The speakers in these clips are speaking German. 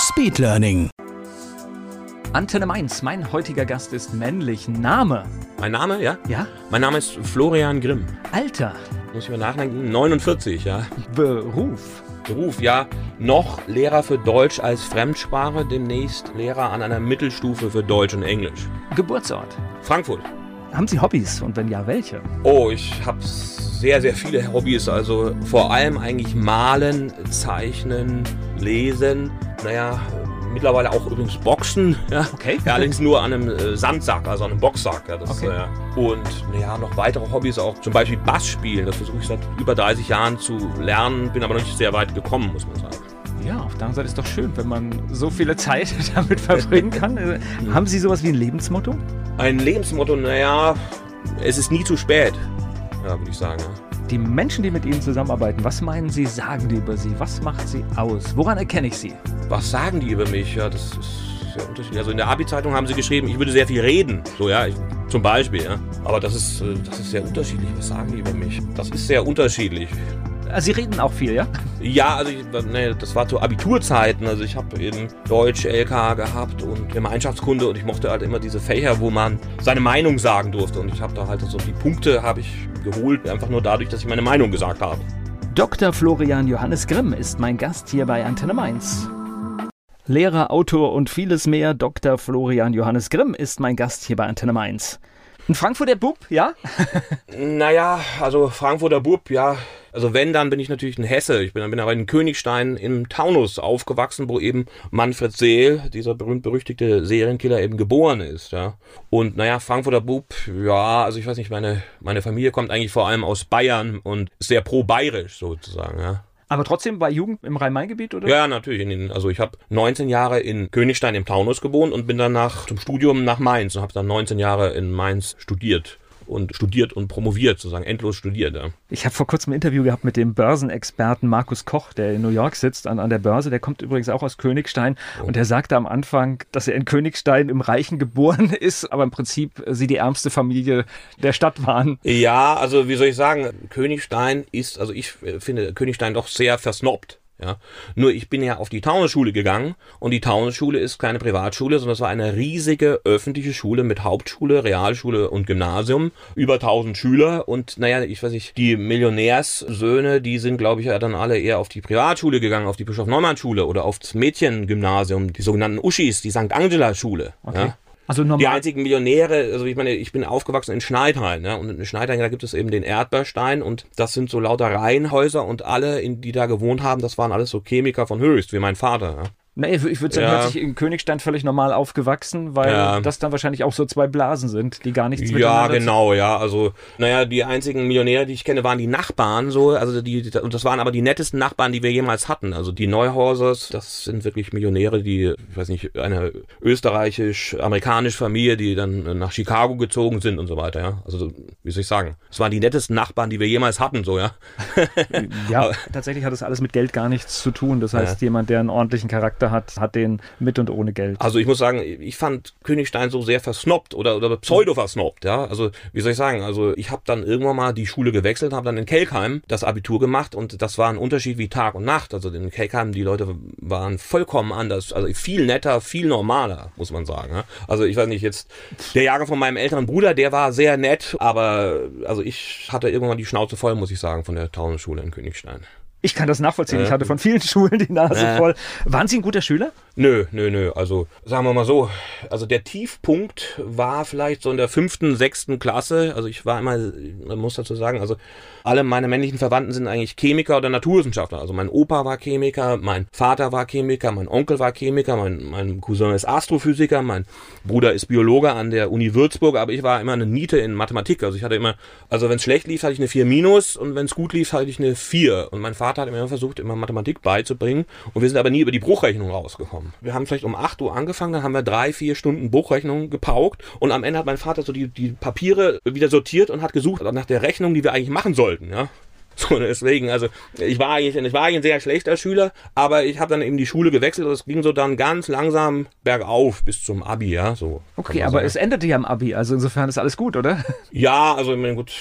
Speedlearning. Antenne Mainz, mein heutiger Gast ist männlich. Name? Mein Name, ja? Ja? Mein Name ist Florian Grimm. Alter? Muss ich mal nachdenken. 49, ja. Beruf? Beruf, ja. Noch Lehrer für Deutsch als Fremdsprache, demnächst Lehrer an einer Mittelstufe für Deutsch und Englisch. Geburtsort? Frankfurt. Haben Sie Hobbys und wenn ja, welche? Oh, ich habe sehr, sehr viele Hobbys. Also vor allem eigentlich malen, zeichnen, lesen. Naja, mittlerweile auch übrigens Boxen. Ja. Okay. Ja, allerdings nur an einem äh, Sandsack, also an einem Boxsack. Ja, das, Okay. äh, und naja, noch weitere Hobbys auch. Zum Beispiel Bass spielen. Das versuche ich seit über 30 Jahren zu lernen. Bin aber noch nicht sehr weit gekommen, muss man sagen. Ja, auf der anderen Seite ist doch schön, wenn man so viele Zeit damit verbringen kann. Äh, Haben Sie sowas wie ein Lebensmotto? Ein Lebensmotto, naja, es ist nie zu spät. Ja, würde ich sagen. Die Menschen, die mit Ihnen zusammenarbeiten, was meinen Sie, sagen die über Sie? Was macht Sie aus? Woran erkenne ich Sie? Was sagen die über mich? Ja, das ist sehr unterschiedlich. Also in der Abi-Zeitung haben sie geschrieben, ich würde sehr viel reden. So, ja, ich, zum Beispiel, ja. Aber das ist, äh, das ist sehr unterschiedlich. Was sagen die über mich? Das ist sehr unterschiedlich. Ah, Sie reden auch viel, ja? Ja, also ich, nee, das war zu Abiturzeiten. Also ich habe eben Deutsch, LK gehabt und Gemeinschaftskunde und ich mochte halt immer diese Fächer, wo man seine Meinung sagen durfte. Und ich habe da halt so die Punkte habe ich geholt, einfach nur dadurch, dass ich meine Meinung gesagt habe. Dr. Florian Johannes Grimm ist mein Gast hier bei Antenne Mainz. Lehrer, Autor und vieles mehr. Dr. Florian Johannes Grimm ist mein Gast hier bei Antenne Mainz. Ein Frankfurter Bub, ja? Naja, also Frankfurter Bub, ja. Also wenn, dann bin ich natürlich ein Hesse. Ich bin, bin aber in Königstein im Taunus aufgewachsen, wo eben Manfred Seel, dieser berühmt-berüchtigte Serienkiller, eben geboren ist, ja. Und naja, Frankfurter Bub, ja, also ich weiß nicht, meine, meine Familie kommt eigentlich vor allem aus Bayern und ist sehr pro-bayerisch sozusagen, ja. Aber trotzdem bei Jugend im Rhein-Main-Gebiet, oder? Ja, natürlich. Den, also ich habe 19 Jahre in Königstein im Taunus gewohnt und bin danach zum Studium nach Mainz und habe dann 19 Jahre in Mainz studiert und studiert und promoviert, sozusagen endlos studiert. Ja. Ich habe vor kurzem ein Interview gehabt mit dem Börsenexperten Markus Koch, der in New York sitzt an, an der Börse. Der kommt übrigens auch aus Königstein und der sagte am Anfang, dass er in Königstein im Reichen geboren ist, aber im Prinzip sie die ärmste Familie der Stadt waren. Ja, also wie soll ich sagen, Königstein ist, also ich äh, finde Königstein doch sehr versnobbt. Ja, nur ich bin ja auf die Taunusschule gegangen und die Taunusschule ist keine Privatschule, sondern es war eine riesige öffentliche Schule mit Hauptschule, Realschule und Gymnasium, über 1000 Schüler und naja, ich weiß nicht, die Millionärssöhne, die sind glaube ich ja dann alle eher auf die Privatschule gegangen, auf die Bischof Neumann Schule oder aufs Mädchengymnasium, die sogenannten Uschis, die St. Angela Schule. Ja. Also Die normal. einzigen Millionäre, also ich meine, ich bin aufgewachsen in Schneidhain, ne? Und in Schneidhain, da gibt es eben den Erdbeerstein und das sind so lauter Reihenhäuser und alle, in, die da gewohnt haben, das waren alles so Chemiker von Höchst, wie mein Vater. Ja? Nee, ich würde sagen, Ja. sich in Königstein völlig normal aufgewachsen, weil Ja. das dann wahrscheinlich auch so zwei Blasen sind, die gar nichts Ja, miteinander genau, ja. Also, naja, die einzigen Millionäre, die ich kenne, waren die Nachbarn, so, also die, und das waren aber die nettesten Nachbarn, die wir jemals hatten. Also die Neuhausers, das sind wirklich Millionäre, die, ich weiß nicht, eine österreichisch-amerikanische Familie, die dann nach Chicago gezogen sind und so weiter, ja. Also, wie soll ich sagen? Es waren die nettesten Nachbarn, die wir jemals hatten, so, ja. Ja, tatsächlich hat das alles mit Geld gar nichts zu tun. Das heißt, Ja. jemand, der einen ordentlichen Charakter hat, hat den mit und ohne Geld. Also ich muss sagen, ich fand Königstein so sehr versnobbt oder, oder pseudo versnobbt, ja. Also wie soll ich sagen, also ich habe dann irgendwann mal die Schule gewechselt, habe dann in Kelkheim das Abitur gemacht und das war ein Unterschied wie Tag und Nacht. Also in Kelkheim, die Leute waren vollkommen anders, also viel netter, viel normaler, muss man sagen. Ja? Also ich weiß nicht, jetzt der Jahrgang von meinem älteren Bruder, der war sehr nett, aber also ich hatte irgendwann die Schnauze voll, muss ich sagen, von der Taunusschule in Königstein. Ich kann das nachvollziehen. Ich hatte von vielen Schulen die Nase voll. Waren Sie ein guter Schüler? Nö, nö, nö. Also sagen wir mal so, also der Tiefpunkt war vielleicht so in der fünften, sechsten Klasse. Also ich war immer, man muss dazu sagen, also alle meine männlichen Verwandten sind eigentlich Chemiker oder Naturwissenschaftler. Also mein Opa war Chemiker, mein Vater war Chemiker, mein Onkel war Chemiker, mein, mein Cousin ist Astrophysiker, mein Bruder ist Biologe an der Uni Würzburg, aber ich war immer eine Niete in Mathematik. Also ich hatte immer, also wenn es schlecht lief, hatte ich eine 4 minus und wenn es gut lief, hatte ich eine 4. Und mein Vater Vater hat immer versucht, immer Mathematik beizubringen. Und wir sind aber nie über die Bruchrechnung rausgekommen. Wir haben vielleicht um 8 Uhr angefangen, dann haben wir drei, vier Stunden Bruchrechnung gepaukt. Und am Ende hat mein Vater so die, die Papiere wieder sortiert und hat gesucht nach der Rechnung, die wir eigentlich machen sollten. Ja? So, deswegen, also ich war eigentlich, ich war eigentlich ein sehr schlechter Schüler, aber ich habe dann eben die Schule gewechselt und es ging so dann ganz langsam bergauf bis zum Abi, ja, so. Okay, aber sagen. es endete ja am Abi, also insofern ist alles gut, oder? Ja, also ich meine, gut,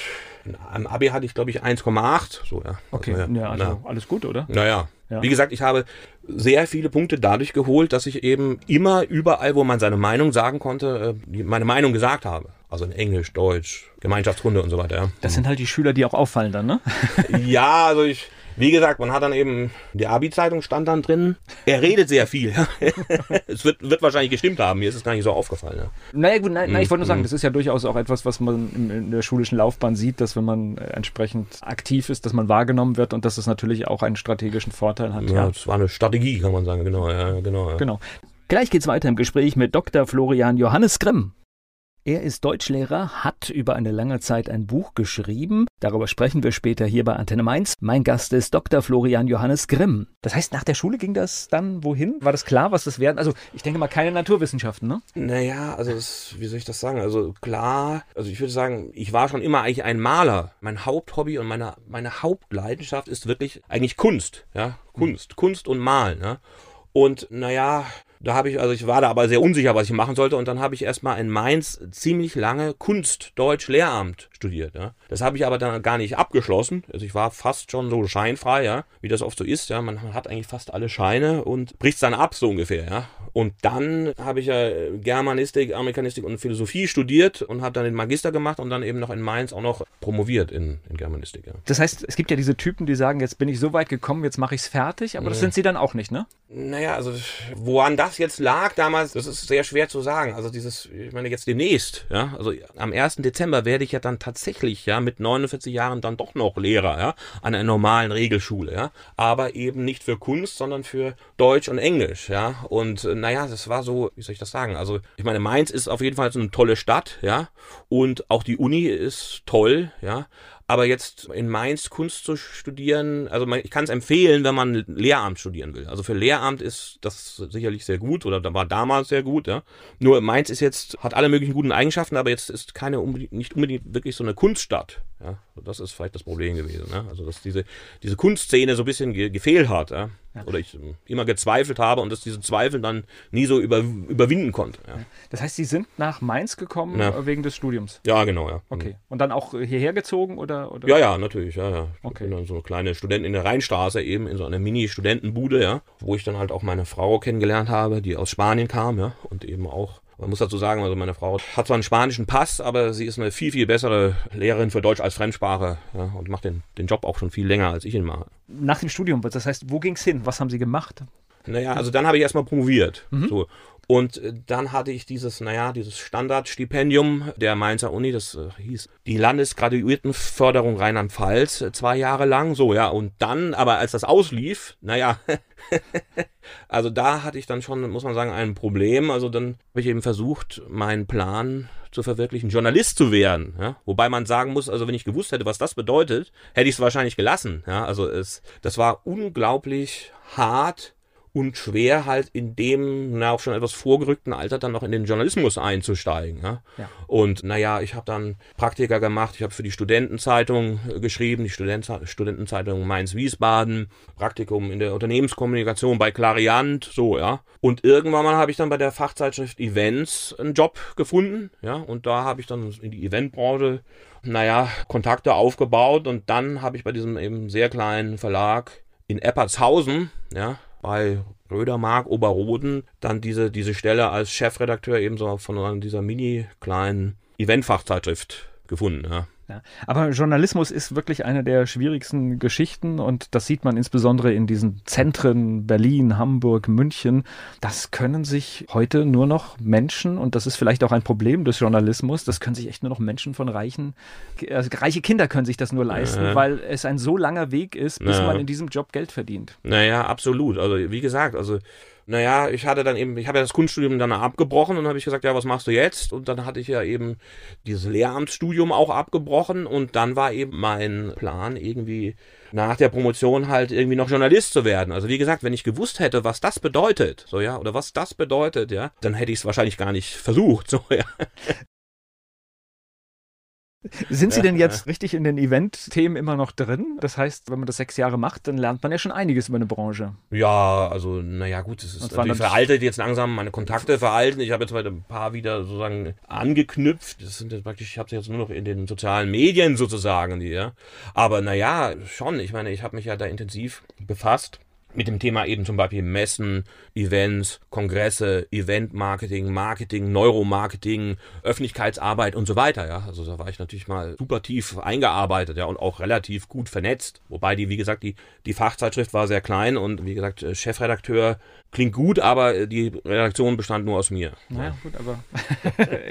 am Abi hatte ich, glaube ich, 1,8. So, ja. Okay, also, ja, also na. alles gut, oder? Naja. Ja. Wie gesagt, ich habe sehr viele Punkte dadurch geholt, dass ich eben immer überall, wo man seine Meinung sagen konnte, äh, meine Meinung gesagt habe. Also in Englisch, Deutsch, Gemeinschaftsrunde und so weiter. Ja. Das sind halt die Schüler, die auch auffallen dann, ne? ja, also ich, wie gesagt, man hat dann eben, die Abi-Zeitung stand dann drin. Er redet sehr viel. es wird, wird wahrscheinlich gestimmt haben. Mir ist es gar nicht so aufgefallen. Ja. Naja, gut, nein, nein ich wollte nur sagen, mhm. das ist ja durchaus auch etwas, was man in der schulischen Laufbahn sieht, dass wenn man äh, entsprechend aktiv ist, dass man wahrgenommen wird und dass es natürlich auch einen strategischen Vorteil hat. Ja, das war eine Strategie, kann man sagen. Genau, ja, genau. Ja. genau. Gleich geht's weiter im Gespräch mit Dr. Florian Johannes Grimm. Er ist Deutschlehrer, hat über eine lange Zeit ein Buch geschrieben. Darüber sprechen wir später hier bei Antenne Mainz. Mein Gast ist Dr. Florian Johannes Grimm. Das heißt, nach der Schule ging das dann wohin? War das klar, was das werden? Also, ich denke mal, keine Naturwissenschaften, ne? Naja, also, das, wie soll ich das sagen? Also, klar, also ich würde sagen, ich war schon immer eigentlich ein Maler. Mein Haupthobby und meine, meine Hauptleidenschaft ist wirklich eigentlich Kunst, ja? Kunst, hm. Kunst und Malen, ja? Und naja, da habe ich, also ich war da aber sehr unsicher, was ich machen sollte. Und dann habe ich erstmal in Mainz ziemlich lange Kunst, Deutsch, Lehramt studiert. Ja. Das habe ich aber dann gar nicht abgeschlossen. Also ich war fast schon so scheinfrei, ja, wie das oft so ist. Ja. Man hat eigentlich fast alle Scheine und bricht dann ab, so ungefähr, ja. Und dann habe ich ja Germanistik, Amerikanistik und Philosophie studiert und habe dann den Magister gemacht und dann eben noch in Mainz auch noch promoviert in, in Germanistik. Ja. Das heißt, es gibt ja diese Typen, die sagen, jetzt bin ich so weit gekommen, jetzt mache ich es fertig, aber das sind sie dann auch nicht, ne? Naja, also woran das jetzt lag damals, das ist sehr schwer zu sagen. Also dieses, ich meine jetzt demnächst, ja, also am 1. Dezember werde ich ja dann tatsächlich, ja, mit 49 Jahren dann doch noch Lehrer, ja, an einer normalen Regelschule, ja, aber eben nicht für Kunst, sondern für Deutsch und Englisch, ja, und äh, naja, das war so, wie soll ich das sagen, also ich meine, Mainz ist auf jeden Fall so eine tolle Stadt, ja, und auch die Uni ist toll, ja, aber jetzt in Mainz Kunst zu studieren, also ich kann es empfehlen, wenn man Lehramt studieren will. Also für Lehramt ist das sicherlich sehr gut oder war damals sehr gut. Ja. Nur Mainz ist jetzt hat alle möglichen guten Eigenschaften, aber jetzt ist keine nicht unbedingt wirklich so eine Kunststadt. Ja, das ist vielleicht das Problem gewesen. Ne? Also, dass diese, diese Kunstszene so ein bisschen ge gefehlt hat. Ja? Ja. Oder ich ähm, immer gezweifelt habe und dass diese Zweifel dann nie so über, überwinden konnte. Ja. Das heißt, Sie sind nach Mainz gekommen ja. wegen des Studiums? Ja, genau, ja. Okay. Mhm. Und dann auch hierher gezogen oder? oder? Ja, ja, natürlich, ja, ja. Ich okay. bin dann so eine kleine Studentin in der Rheinstraße eben, in so einer Mini-Studentenbude, ja, wo ich dann halt auch meine Frau kennengelernt habe, die aus Spanien kam, ja, und eben auch man muss dazu sagen, also meine Frau hat zwar einen spanischen Pass, aber sie ist eine viel, viel bessere Lehrerin für Deutsch als Fremdsprache ja, und macht den, den Job auch schon viel länger, als ich ihn mache. Nach dem Studium, das heißt, wo ging es hin? Was haben Sie gemacht? Naja, also dann habe ich erstmal promoviert. Mhm. So. Und äh, dann hatte ich dieses, naja, dieses Standardstipendium der Mainzer Uni, das äh, hieß die Landesgraduiertenförderung Rheinland-Pfalz, äh, zwei Jahre lang, so, ja. Und dann, aber als das auslief, naja, also da hatte ich dann schon, muss man sagen, ein Problem. Also dann habe ich eben versucht, meinen Plan zu verwirklichen, Journalist zu werden. Ja? Wobei man sagen muss, also wenn ich gewusst hätte, was das bedeutet, hätte ich es wahrscheinlich gelassen. Ja? Also es, das war unglaublich hart und schwer halt in dem, na, auch schon etwas vorgerückten Alter dann noch in den Journalismus einzusteigen. Ja? ja. Und naja, ich habe dann Praktika gemacht, ich habe für die Studentenzeitung äh, geschrieben, die Student Studentenzeitung Mainz-Wiesbaden, Praktikum in der Unternehmenskommunikation bei Clariant, so, ja. Und irgendwann mal habe ich dann bei der Fachzeitschrift Events einen Job gefunden, ja, und da habe ich dann in die Eventbranche naja, Kontakte aufgebaut und dann habe ich bei diesem eben sehr kleinen Verlag in Eppertshausen, ja, bei Rödermark, Oberroden, dann diese, diese Stelle als Chefredakteur ebenso von dieser mini kleinen Eventfachzeitschrift gefunden. Ja. Ja, aber Journalismus ist wirklich eine der schwierigsten Geschichten und das sieht man insbesondere in diesen Zentren Berlin, Hamburg, München. Das können sich heute nur noch Menschen und das ist vielleicht auch ein Problem des Journalismus. Das können sich echt nur noch Menschen von reichen, also reiche Kinder können sich das nur leisten, ja. weil es ein so langer Weg ist, bis ja. man in diesem Job Geld verdient. Naja, absolut. Also wie gesagt, also Naja, ich hatte dann eben, ich habe ja das Kunststudium dann abgebrochen und habe ich gesagt, ja, was machst du jetzt? Und dann hatte ich ja eben dieses Lehramtsstudium auch abgebrochen und dann war eben mein Plan irgendwie nach der Promotion halt irgendwie noch Journalist zu werden. Also wie gesagt, wenn ich gewusst hätte, was das bedeutet, so ja, oder was das bedeutet, ja, dann hätte ich es wahrscheinlich gar nicht versucht, so ja. Sind Sie denn jetzt richtig in den Event-Themen immer noch drin? Das heißt, wenn man das sechs Jahre macht, dann lernt man ja schon einiges über eine Branche. Ja, also, naja, gut, es ist natürlich veraltet jetzt langsam, meine Kontakte veralten. Ich habe jetzt ein paar wieder sozusagen angeknüpft. Das sind jetzt praktisch, ich habe sie jetzt nur noch in den sozialen Medien sozusagen, die, ja. Aber naja, schon, ich meine, ich habe mich ja da intensiv befasst mit dem Thema eben zum Beispiel Messen, Events, Kongresse, Event-Marketing, Marketing, Neuromarketing, Öffentlichkeitsarbeit und so weiter. Ja, also da war ich natürlich mal super tief eingearbeitet, ja, und auch relativ gut vernetzt. Wobei die, wie gesagt, die die Fachzeitschrift war sehr klein und wie gesagt Chefredakteur klingt gut, aber die Redaktion bestand nur aus mir. Naja, gut, aber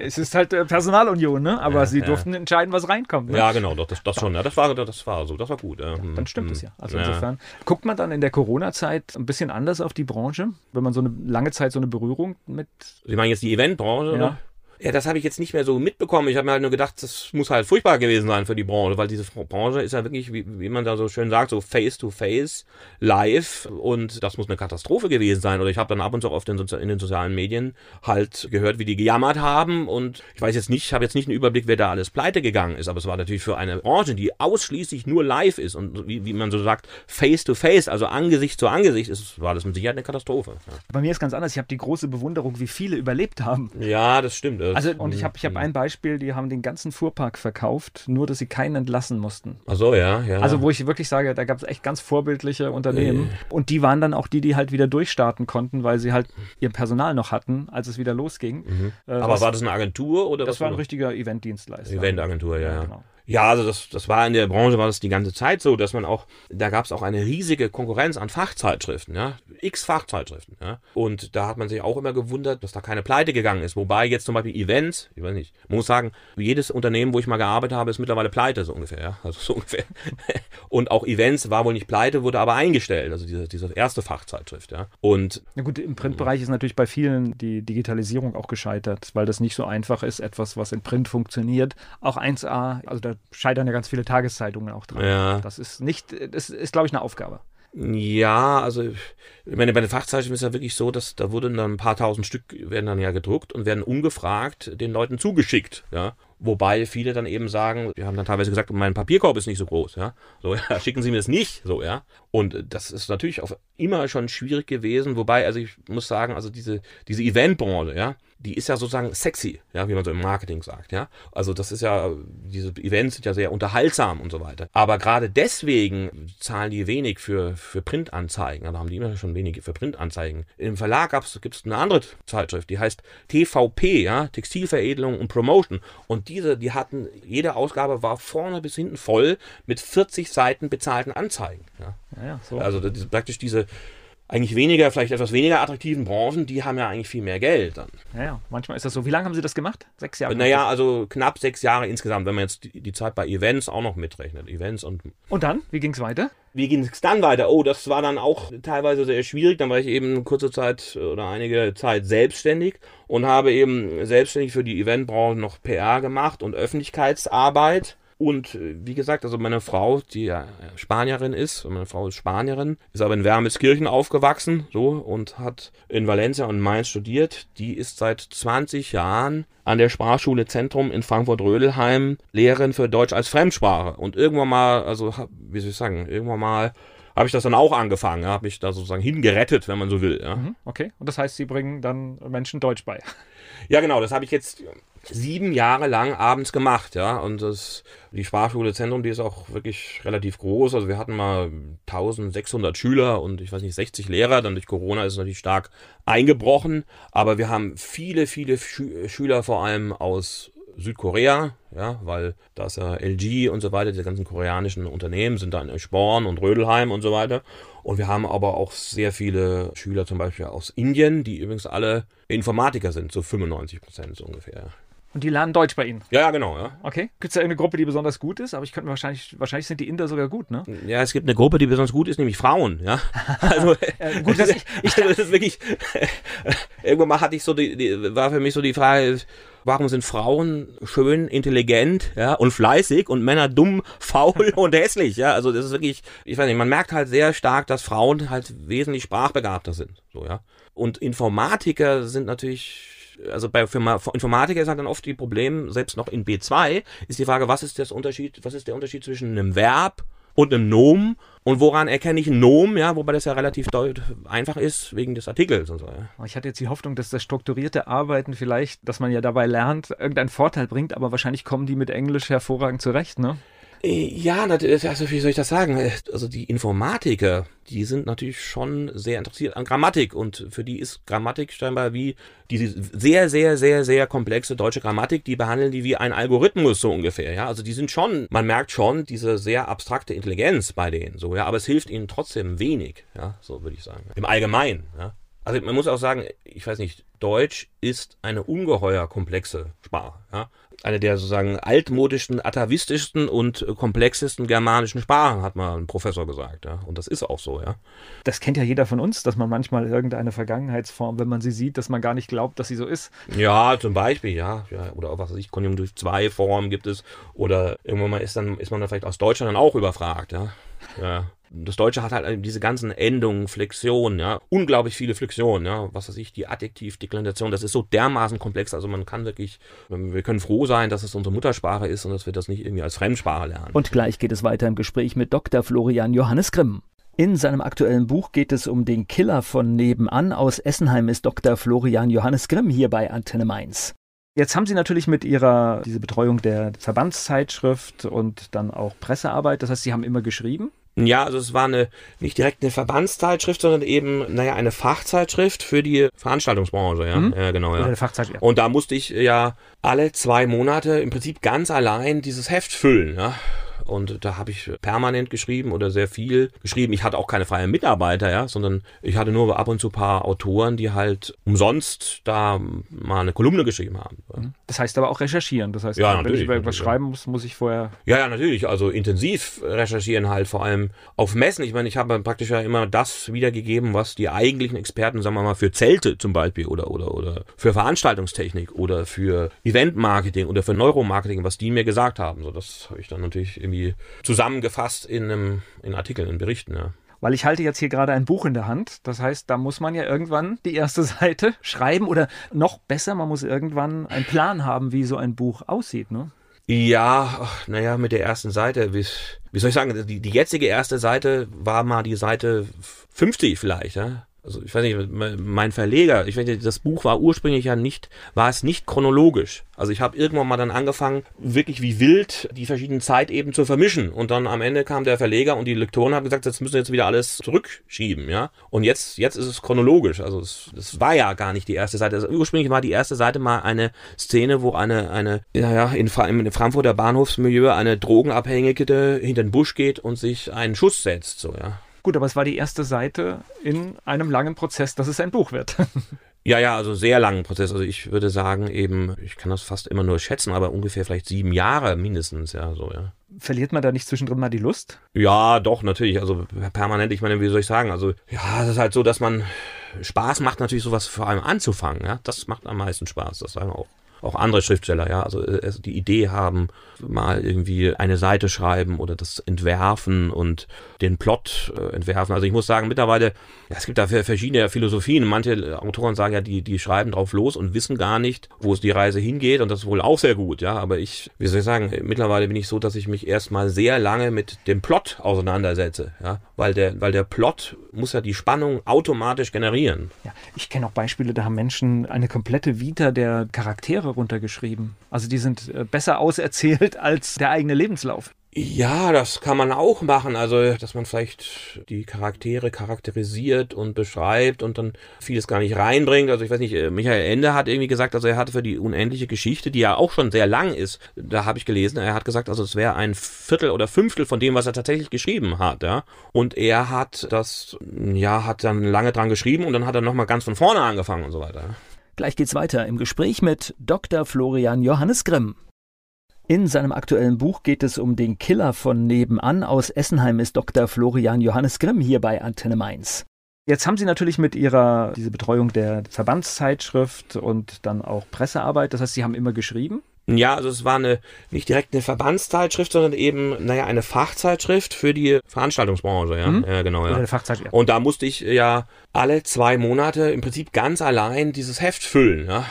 es ist halt äh, Personalunion, ne? Aber ja, sie durften ja. entscheiden, was reinkommt. Ne? Ja, genau, das, das schon. Ja, das war, das war so, das war gut. Ja, dann stimmt es ja. Also insofern guckt man dann in der Corona-Zeit ein bisschen anders auf die Branche, wenn man so eine lange Zeit so eine Berührung mit. Sie meinen jetzt die Eventbranche? Ja. Oder? Ja, das habe ich jetzt nicht mehr so mitbekommen. Ich habe mir halt nur gedacht, das muss halt furchtbar gewesen sein für die Branche, weil diese Branche ist ja wirklich, wie, wie man da so schön sagt, so face-to-face, live und das muss eine Katastrophe gewesen sein. Oder ich habe dann ab und zu auf den, in den sozialen Medien halt gehört, wie die gejammert haben und ich weiß jetzt nicht, ich habe jetzt nicht einen Überblick, wer da alles pleite gegangen ist, aber es war natürlich für eine Branche, die ausschließlich nur live ist und wie, wie man so sagt, face-to-face, also Angesicht zu Angesicht, ist, war das mit Sicherheit eine Katastrophe. Ja. Bei mir ist ganz anders. Ich habe die große Bewunderung, wie viele überlebt haben. Ja, das stimmt. Also und ich habe ich hab ein Beispiel, die haben den ganzen Fuhrpark verkauft, nur dass sie keinen entlassen mussten. Ach so, ja, ja. Also wo ich wirklich sage, da gab es echt ganz vorbildliche Unternehmen. Äh. Und die waren dann auch die, die halt wieder durchstarten konnten, weil sie halt ihr Personal noch hatten, als es wieder losging. Mhm. Äh, Aber was, war das eine Agentur oder Das war ein richtiger Eventdienstleister. Eventagentur, ja. ja genau. Ja, also das, das war in der Branche war das die ganze Zeit so, dass man auch, da gab es auch eine riesige Konkurrenz an Fachzeitschriften, ja, x Fachzeitschriften, ja. Und da hat man sich auch immer gewundert, dass da keine Pleite gegangen ist. Wobei jetzt zum Beispiel Events, ich weiß nicht, muss sagen, jedes Unternehmen, wo ich mal gearbeitet habe, ist mittlerweile pleite, so ungefähr, ja. Also so ungefähr. Und auch Events war wohl nicht pleite, wurde aber eingestellt, also diese, diese erste Fachzeitschrift, ja. Und. Na gut, im Printbereich ist natürlich bei vielen die Digitalisierung auch gescheitert, weil das nicht so einfach ist, etwas, was in Print funktioniert, auch 1A, also da scheitern ja ganz viele Tageszeitungen auch dran. Ja. Das ist nicht, das ist, glaube ich, eine Aufgabe. Ja, also ich meine, bei den Fachzeichnungen ist ja wirklich so, dass da wurden dann ein paar tausend Stück werden dann ja gedruckt und werden ungefragt den Leuten zugeschickt, ja. Wobei viele dann eben sagen, wir haben dann teilweise gesagt, mein Papierkorb ist nicht so groß, ja. So, ja, schicken Sie mir das nicht, so, ja. Und das ist natürlich auch immer schon schwierig gewesen, wobei, also ich muss sagen, also diese, diese Eventbranche, ja, die ist ja sozusagen sexy, ja, wie man so im Marketing sagt, ja. Also das ist ja, diese Events sind ja sehr unterhaltsam und so weiter. Aber gerade deswegen zahlen die wenig für, für Printanzeigen. Da also haben die immer schon wenig für Printanzeigen. Im Verlag gibt es eine andere Zeitschrift, die heißt TVP, ja, Textilveredelung und Promotion. Und diese, die hatten, jede Ausgabe war vorne bis hinten voll mit 40 Seiten bezahlten Anzeigen. Ja, ja, so. Also das ist praktisch diese eigentlich weniger, vielleicht etwas weniger attraktiven Branchen, die haben ja eigentlich viel mehr Geld dann. Ja, ja, manchmal ist das so. Wie lange haben Sie das gemacht? Sechs Jahre? Naja, also knapp sechs Jahre insgesamt, wenn man jetzt die, die Zeit bei Events auch noch mitrechnet. Events und. Und dann? Wie ging es weiter? Wie ging es dann weiter? Oh, das war dann auch teilweise sehr schwierig. Dann war ich eben kurze Zeit oder einige Zeit selbstständig und habe eben selbstständig für die Eventbranche noch PR gemacht und Öffentlichkeitsarbeit und äh, wie gesagt, also meine Frau, die ja Spanierin ist, meine Frau ist Spanierin, ist aber in Wermelskirchen aufgewachsen, so, und hat in Valencia und Mainz studiert. Die ist seit 20 Jahren an der Sprachschule Zentrum in Frankfurt-Rödelheim Lehrerin für Deutsch als Fremdsprache. Und irgendwann mal, also, wie soll ich sagen, irgendwann mal habe ich das dann auch angefangen, habe mich da sozusagen hingerettet, wenn man so will. Ja. Mhm, okay, und das heißt, Sie bringen dann Menschen Deutsch bei. Ja, genau, das habe ich jetzt sieben Jahre lang abends gemacht, ja. Und das, die Sprachschule Zentrum, die ist auch wirklich relativ groß. Also wir hatten mal 1600 Schüler und ich weiß nicht, 60 Lehrer. Dann durch Corona ist es natürlich stark eingebrochen. Aber wir haben viele, viele Schü Schüler vor allem aus Südkorea, ja, weil da ist ja LG und so weiter, die ganzen koreanischen Unternehmen sind da in Sporn und Rödelheim und so weiter. Und wir haben aber auch sehr viele Schüler zum Beispiel aus Indien, die übrigens alle Informatiker sind, so 95 Prozent so ungefähr. Und die lernen Deutsch bei Ihnen? Ja, ja, genau. Ja. Okay. Gibt es da irgendeine Gruppe, die besonders gut ist? Aber ich könnte wahrscheinlich, wahrscheinlich sind die Inder sogar gut, ne? Ja, es gibt eine Gruppe, die besonders gut ist, nämlich Frauen, ja. Also, Äh, gut, dass ich- ich- also das ist wirklich, irgendwann mal hatte ich so die, die, war für mich so die Frage, warum sind Frauen schön, intelligent, ja, und fleißig und Männer dumm, faul und hässlich, ja. Also das ist wirklich, ich weiß nicht, man merkt halt sehr stark, dass Frauen halt wesentlich sprachbegabter sind, so, ja. Und Informatiker sind natürlich also bei für Ma- für Informatiker ist halt dann oft die Problem, selbst noch in B2, ist die Frage, was ist das Unterschied, was ist der Unterschied zwischen einem Verb und einem Nomen und woran erkenne ich ein Nomen, ja, wobei das ja relativ einfach ist, wegen des Artikels und so, ja. Ich hatte jetzt die Hoffnung, dass das strukturierte Arbeiten vielleicht, dass man ja dabei lernt, irgendeinen Vorteil bringt, aber wahrscheinlich kommen die mit Englisch hervorragend zurecht, ne? Äh, Ja, natürlich, also wie soll ich das sagen? Äh, Also die Informatiker, die sind natürlich schon sehr interessiert an Grammatik und für die ist Grammatik scheinbar wie die sehr, sehr, sehr, sehr komplexe deutsche Grammatik, die behandeln die wie ein Algorithmus so ungefähr, ja. Also die sind schon, man merkt schon diese sehr abstrakte Intelligenz bei denen, so, ja, aber es hilft ihnen trotzdem wenig, ja, so würde ich sagen. Im Allgemeinen, ja. Also man muss auch sagen, ich weiß nicht, Deutsch ist eine ungeheuer komplexe Sprache. Ja? Eine der sozusagen altmodischsten, atavistischsten und komplexesten germanischen Sprachen, hat mal ein Professor gesagt. Ja? Und das ist auch so, ja. Das kennt ja jeder von uns, dass man manchmal irgendeine Vergangenheitsform, wenn man sie sieht, dass man gar nicht glaubt, dass sie so ist. Ja, zum Beispiel, ja. ja oder auch was weiß ich, Konjunktiv 2 Formen gibt es. Oder irgendwann mal ist dann, ist man dann vielleicht aus Deutschland dann auch überfragt, ja. Ja. Das Deutsche hat halt diese ganzen Endungen, Flexionen, ja, unglaublich viele Flexionen, ja, was weiß ich, die Adjektivdeklination, das ist so dermaßen komplex, also man kann wirklich, wir können froh sein, dass es unsere Muttersprache ist und dass wir das nicht irgendwie als Fremdsprache lernen. Und gleich geht es weiter im Gespräch mit Dr. Florian Johannes Grimm. In seinem aktuellen Buch geht es um den Killer von nebenan. Aus Essenheim ist Dr. Florian Johannes Grimm hier bei Antenne Mainz. Jetzt haben Sie natürlich mit Ihrer diese Betreuung der Verbandszeitschrift und dann auch Pressearbeit, das heißt, Sie haben immer geschrieben. Ja, also es war eine nicht direkt eine Verbandszeitschrift, sondern eben, naja, eine Fachzeitschrift für die Veranstaltungsbranche, ja. Mhm. Ja, genau, ja. eine Fachzeitschrift. Und da musste ich ja alle zwei Monate im Prinzip ganz allein dieses Heft füllen, ja. Und da habe ich permanent geschrieben oder sehr viel geschrieben. Ich hatte auch keine freien Mitarbeiter, ja, sondern ich hatte nur ab und zu ein paar Autoren, die halt umsonst da mal eine Kolumne geschrieben haben. Das heißt aber auch recherchieren. Das heißt, Ja, wenn ich über was schreiben muss, muss ich vorher. Ja, ja, natürlich. Also intensiv recherchieren halt, vor allem auf Messen. Ich meine, ich habe praktisch ja immer das wiedergegeben, was die eigentlichen Experten, sagen wir mal, für Zelte zum Beispiel oder, oder, oder für Veranstaltungstechnik oder für Eventmarketing oder für Neuromarketing, was die mir gesagt haben. So, das habe ich dann natürlich irgendwie zusammengefasst in einem in Artikeln, in Berichten, ja. Weil ich halte jetzt hier gerade ein Buch in der Hand. Das heißt, da muss man ja irgendwann die erste Seite schreiben oder noch besser, man muss irgendwann einen Plan haben, wie so ein Buch aussieht. Ne? Ja, naja, mit der ersten Seite, wie, wie soll ich sagen, die, die jetzige erste Seite war mal die Seite 50 vielleicht, ja. Also ich weiß nicht, mein Verleger, ich weiß nicht, das Buch war ursprünglich ja nicht, war es nicht chronologisch. Also ich habe irgendwann mal dann angefangen, wirklich wie wild die verschiedenen Zeitebenen zu vermischen. Und dann am Ende kam der Verleger und die Lektoren haben gesagt, jetzt müssen wir jetzt wieder alles zurückschieben, ja. Und jetzt, jetzt ist es chronologisch. Also es, das war ja gar nicht die erste Seite. Also ursprünglich war die erste Seite mal eine Szene, wo eine, eine, ja, ja, in, im Frankfurter Bahnhofsmilieu eine Drogenabhängige hinter den Busch geht und sich einen Schuss setzt, so, ja. Gut, aber es war die erste Seite in einem langen Prozess, dass es ein Buch wird. Ja, ja, also sehr langen Prozess. Also ich würde sagen eben, ich kann das fast immer nur schätzen, aber ungefähr vielleicht sieben Jahre mindestens, ja, so, ja. Verliert man da nicht zwischendrin mal die Lust? Ja, doch, natürlich. Also permanent, ich meine, wie soll ich sagen? Also, ja, es ist halt so, dass man Spaß macht natürlich sowas vor allem anzufangen, ja. Das macht am meisten Spaß, das sagen auch. Auch andere Schriftsteller, ja, also äh, die Idee haben, mal irgendwie eine Seite schreiben oder das entwerfen und den Plot äh, entwerfen. Also ich muss sagen, mittlerweile, ja, es gibt da ver- verschiedene Philosophien. Manche Autoren sagen ja, die, die schreiben drauf los und wissen gar nicht, wo es die Reise hingeht und das ist wohl auch sehr gut, ja. Aber ich, wie soll ich sagen, mittlerweile bin ich so, dass ich mich erstmal sehr lange mit dem Plot auseinandersetze, ja. Weil der, weil der Plot muss ja die Spannung automatisch generieren. Ja, ich kenne auch Beispiele, da haben Menschen eine komplette Vita der Charaktere runtergeschrieben. Also die sind äh, besser auserzählt als der eigene Lebenslauf. Ja, das kann man auch machen. Also, dass man vielleicht die Charaktere charakterisiert und beschreibt und dann vieles gar nicht reinbringt. Also, ich weiß nicht, äh, Michael Ende hat irgendwie gesagt, also er hatte für die unendliche Geschichte, die ja auch schon sehr lang ist, da habe ich gelesen, er hat gesagt, also es wäre ein Viertel oder Fünftel von dem, was er tatsächlich geschrieben hat, ja. Und er hat das, ja, hat dann lange dran geschrieben und dann hat er nochmal ganz von vorne angefangen und so weiter. Gleich geht's weiter im Gespräch mit Dr. Florian Johannes Grimm. In seinem aktuellen Buch geht es um den Killer von nebenan. Aus Essenheim ist Dr. Florian Johannes Grimm hier bei Antenne Mainz. Jetzt haben Sie natürlich mit Ihrer diese Betreuung der Verbandszeitschrift und dann auch Pressearbeit, das heißt, Sie haben immer geschrieben? Ja, also es war eine nicht direkt eine Verbandszeitschrift, sondern eben, naja, eine Fachzeitschrift für die Veranstaltungsbranche, ja. Mhm. Ja, genau, ja. ja. Und da musste ich ja alle zwei Monate im Prinzip ganz allein dieses Heft füllen, ja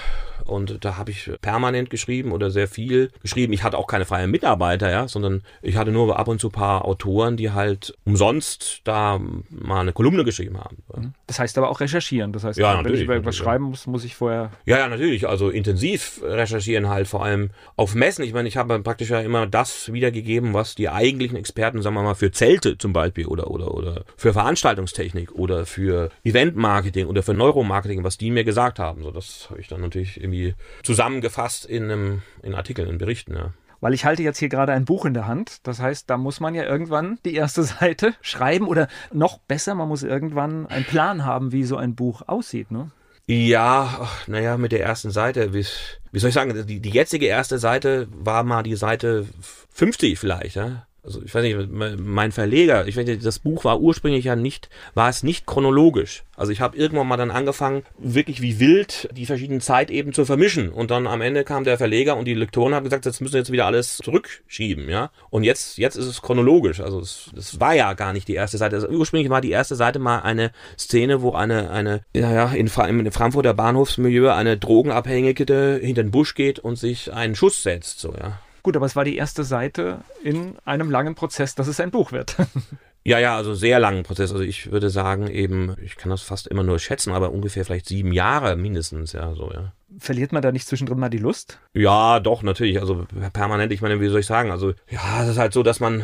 und da habe ich permanent geschrieben oder sehr viel geschrieben. Ich hatte auch keine freien Mitarbeiter, ja, sondern ich hatte nur ab und zu ein paar Autoren, die halt umsonst da mal eine Kolumne geschrieben haben. Mhm. Das heißt aber auch recherchieren. Das heißt, ja, wenn ich über etwas schreiben muss, muss ich vorher. Ja, ja, natürlich. Also intensiv recherchieren halt, vor allem auf Messen. Ich meine, ich habe praktisch ja immer das wiedergegeben, was die eigentlichen Experten, sagen wir mal, für Zelte zum Beispiel oder, oder, oder für Veranstaltungstechnik oder für Eventmarketing oder für Neuromarketing, was die mir gesagt haben. So, das habe ich dann natürlich irgendwie irgendwie zusammengefasst in, einem, in Artikeln, in Berichten. Ja. Weil ich halte jetzt hier gerade ein Buch in der Hand. Das heißt, da muss man ja irgendwann die erste Seite schreiben oder noch besser, man muss irgendwann einen Plan haben, wie so ein Buch aussieht. Ne? Ja, naja, mit der ersten Seite, wie, wie soll ich sagen, die, die jetzige erste Seite war mal die Seite 50 vielleicht, ja also ich weiß nicht, mein Verleger, ich weiß nicht, das Buch war ursprünglich ja nicht, war es nicht chronologisch. Also ich habe irgendwann mal dann angefangen, wirklich wie wild die verschiedenen Zeitebenen zu vermischen. Und dann am Ende kam der Verleger und die Lektoren haben gesagt, jetzt müssen wir jetzt wieder alles zurückschieben, ja. Und jetzt, jetzt ist es chronologisch. Also es, das war ja gar nicht die erste Seite. Also ursprünglich war die erste Seite mal eine Szene, wo eine, eine, ja, ja, in, im Frankfurter Bahnhofsmilieu eine Drogenabhängige hinter den Busch geht und sich einen Schuss setzt, so, ja. Gut, aber es war die erste Seite in einem langen Prozess, dass es ein Buch wird. Ja, ja, also sehr langen Prozess. Also ich würde sagen eben, ich kann das fast immer nur schätzen, aber ungefähr vielleicht sieben Jahre mindestens, ja, so, ja. Verliert man da nicht zwischendrin mal die Lust? Ja, doch, natürlich. Also permanent, ich meine, wie soll ich sagen? Also, ja, es ist halt so, dass man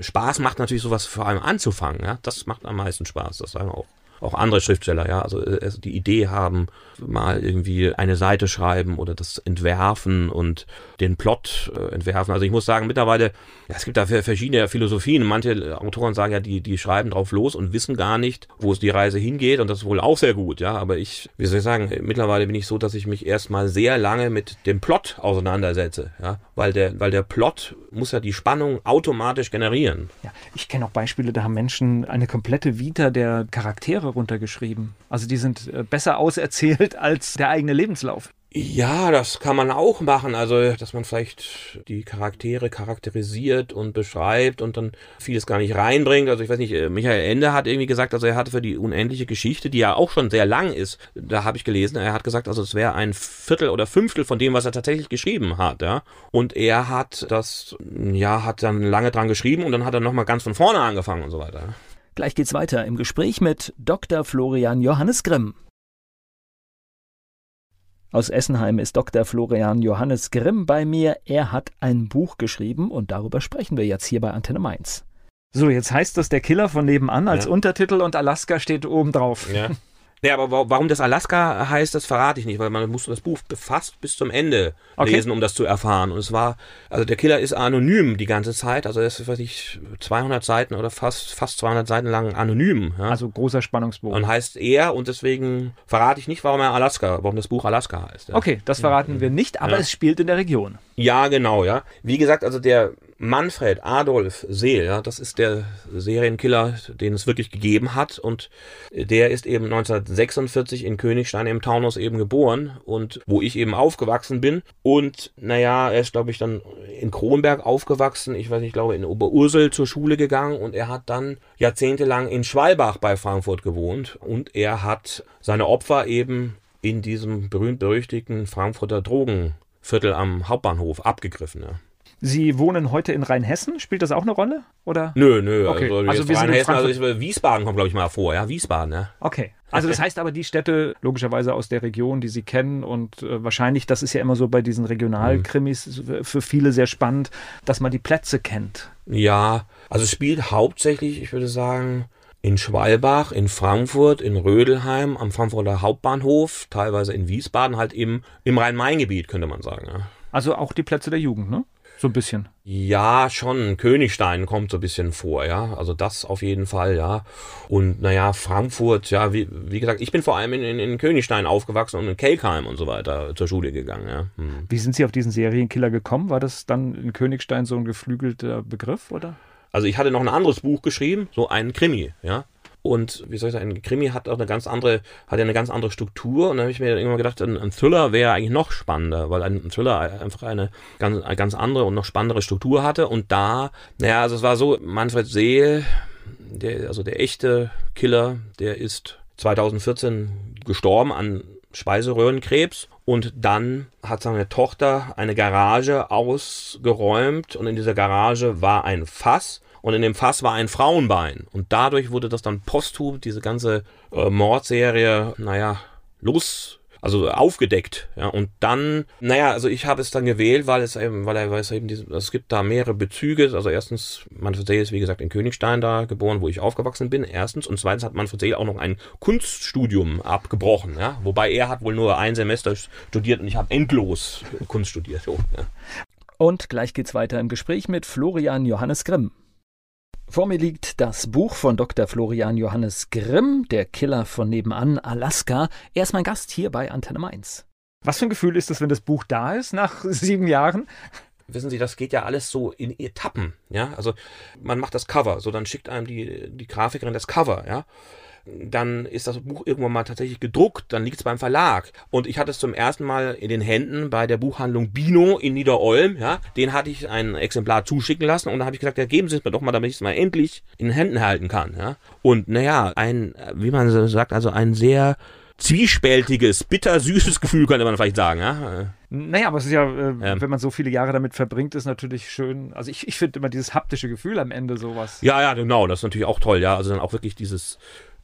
Spaß macht natürlich sowas vor allem anzufangen, ja. Das macht am meisten Spaß, das sagen wir auch auch andere Schriftsteller, ja, also, äh, also die Idee haben, mal irgendwie eine Seite schreiben oder das entwerfen und den Plot äh, entwerfen. Also ich muss sagen, mittlerweile, ja, es gibt da verschiedene Philosophien. Manche Autoren sagen ja, die, die schreiben drauf los und wissen gar nicht, wo es die Reise hingeht und das ist wohl auch sehr gut, ja. Aber ich, wie soll ich sagen, mittlerweile bin ich so, dass ich mich erstmal sehr lange mit dem Plot auseinandersetze, ja, weil der, weil der Plot muss ja die Spannung automatisch generieren. Ja, ich kenne auch Beispiele, da haben Menschen eine komplette Vita der Charaktere runtergeschrieben. Also die sind äh, besser auserzählt als der eigene Lebenslauf. Ja, das kann man auch machen. Also, dass man vielleicht die Charaktere charakterisiert und beschreibt und dann vieles gar nicht reinbringt. Also, ich weiß nicht, äh, Michael Ende hat irgendwie gesagt, also er hatte für die unendliche Geschichte, die ja auch schon sehr lang ist, da habe ich gelesen, er hat gesagt, also es wäre ein Viertel oder Fünftel von dem, was er tatsächlich geschrieben hat, ja. Und er hat das, ja, hat dann lange dran geschrieben und dann hat er nochmal ganz von vorne angefangen und so weiter. Gleich geht's weiter im Gespräch mit Dr. Florian Johannes Grimm. Aus Essenheim ist Dr. Florian Johannes Grimm bei mir. Er hat ein Buch geschrieben und darüber sprechen wir jetzt hier bei Antenne Mainz. So, jetzt heißt das der Killer von nebenan als ja. Untertitel und Alaska steht oben drauf. Ja. Ja, aber warum das Alaska heißt, das verrate ich nicht, weil man muss das Buch fast bis zum Ende okay. lesen, um das zu erfahren. Und es war, also der Killer ist anonym die ganze Zeit, also er ist, weiß ich, 200 Seiten oder fast, fast 200 Seiten lang anonym. Ja? Also großer Spannungsbogen. Und heißt er und deswegen verrate ich nicht, warum er Alaska, warum das Buch Alaska heißt. Ja. Okay, das verraten ja. wir nicht, aber es spielt in der Region. Ja, genau, ja. Wie gesagt, also der Manfred Adolf Seel, ja, das ist der Serienkiller, den es wirklich gegeben hat. Und der ist eben 1946 in Königstein im Taunus eben geboren und wo ich eben aufgewachsen bin. Und naja, er ist, glaube ich, dann in Kronberg aufgewachsen. Ich weiß nicht, ich glaube, in Oberursel zur Schule gegangen und er hat dann jahrzehntelang in Schwalbach bei Frankfurt gewohnt und er hat seine Opfer eben in diesem berühmt-berüchtigten Frankfurter Drogenviertel am Hauptbahnhof abgegriffen. Ja. Sie wohnen heute in Rheinhessen. Spielt das auch eine Rolle? Oder? Nö, nö. Okay. Also, also wir Rheinhessen, also ich, Wiesbaden kommt, glaube ich, mal vor. Ja, Wiesbaden, ja. Okay. Also das heißt aber, die Städte logischerweise aus der Region, die Sie kennen und äh, wahrscheinlich, das ist ja immer so bei diesen Regionalkrimis mhm. für viele sehr spannend, dass man die Plätze kennt. Ja, also es spielt hauptsächlich, ich würde sagen, in Schwalbach, in Frankfurt, in Rödelheim, am Frankfurter Hauptbahnhof, teilweise in Wiesbaden, halt im, im Rhein-Main-Gebiet, könnte man sagen. Ja. Also auch die Plätze der Jugend, ne? So ein bisschen. Ja, schon. Königstein kommt so ein bisschen vor, ja. Also das auf jeden Fall, ja. Und naja, Frankfurt, ja, wie, wie gesagt, ich bin vor allem in, in, in Königstein aufgewachsen und in Kelkheim und so weiter zur Schule gegangen, ja. Hm. Wie sind Sie auf diesen Serienkiller gekommen? War das dann in Königstein so ein geflügelter Begriff, oder? Also ich hatte noch ein anderes Buch geschrieben, so ein Krimi, ja. Und wie soll ich sagen, ein Krimi hat auch eine ganz andere, hat ja eine ganz andere Struktur. Und dann habe ich mir irgendwann gedacht, ein, ein Thriller wäre eigentlich noch spannender, weil ein Thriller einfach eine ganz, eine ganz andere und noch spannendere Struktur hatte. Und da, naja, also es war so, Manfred Seel, der, also der echte Killer, der ist 2014 gestorben an Speiseröhrenkrebs und dann hat seine Tochter eine Garage ausgeräumt und in dieser Garage war ein Fass und in dem Fass war ein Frauenbein. Und dadurch wurde das dann posthum, diese ganze äh, Mordserie, naja, los also aufgedeckt. Ja, und dann, naja, also ich habe es dann gewählt, weil es eben, weil er weiß eben, es gibt da mehrere Bezüge. Also erstens, Manfred Seel ist wie gesagt in Königstein da geboren, wo ich aufgewachsen bin. Erstens und zweitens hat Manfred Seel auch noch ein Kunststudium abgebrochen. Ja, wobei er hat wohl nur ein Semester studiert und ich habe endlos Kunst studiert. So, ja. Und gleich geht's weiter im Gespräch mit Florian Johannes Grimm. Vor mir liegt das Buch von Dr. Florian Johannes Grimm, der Killer von nebenan, Alaska. Er ist mein Gast hier bei Antenne Mainz. Was für ein Gefühl ist das, wenn das Buch da ist, nach sieben Jahren? Wissen Sie, das geht ja alles so in Etappen, ja. Also man macht das Cover, so dann schickt einem die, die Grafikerin das Cover, ja dann ist das Buch irgendwann mal tatsächlich gedruckt, dann liegt es beim Verlag. Und ich hatte es zum ersten Mal in den Händen bei der Buchhandlung Bino in Niederolm, ja. Den hatte ich ein Exemplar zuschicken lassen und da habe ich gesagt, ja, geben Sie es mir doch mal, damit ich es mal endlich in den Händen halten kann, ja. Und naja, ein, wie man so sagt, also ein sehr zwiespältiges, bittersüßes Gefühl, könnte man vielleicht sagen, ja. Naja, aber es ist ja, äh, ähm. wenn man so viele Jahre damit verbringt, ist natürlich schön. Also ich, ich finde immer dieses haptische Gefühl am Ende sowas. Ja, ja, genau, das ist natürlich auch toll, ja. Also dann auch wirklich dieses